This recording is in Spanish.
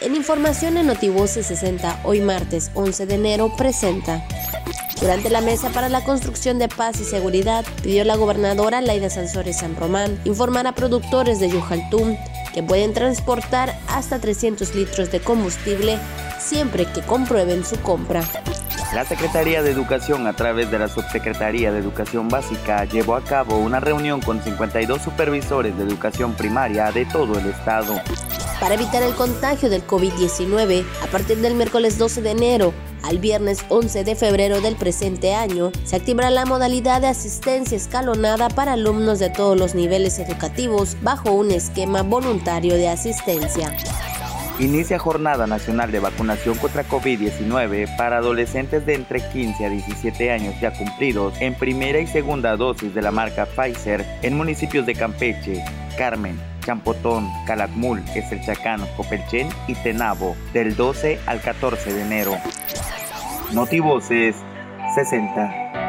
En información en Notivoce 60, hoy martes 11 de enero, presenta. Durante la mesa para la construcción de paz y seguridad, pidió la gobernadora Laida Sansores San Román informar a productores de Yujaltum que pueden transportar hasta 300 litros de combustible siempre que comprueben su compra. La Secretaría de Educación, a través de la Subsecretaría de Educación Básica, llevó a cabo una reunión con 52 supervisores de educación primaria de todo el estado. Para evitar el contagio del COVID-19, a partir del miércoles 12 de enero. Al viernes 11 de febrero del presente año, se activará la modalidad de asistencia escalonada para alumnos de todos los niveles educativos bajo un esquema voluntario de asistencia. Inicia Jornada Nacional de Vacunación contra COVID-19 para adolescentes de entre 15 a 17 años ya cumplidos en primera y segunda dosis de la marca Pfizer en municipios de Campeche, Carmen, Champotón, Calakmul, Chacán, Copelchen y Tenabo del 12 al 14 de enero. Notivoces 60.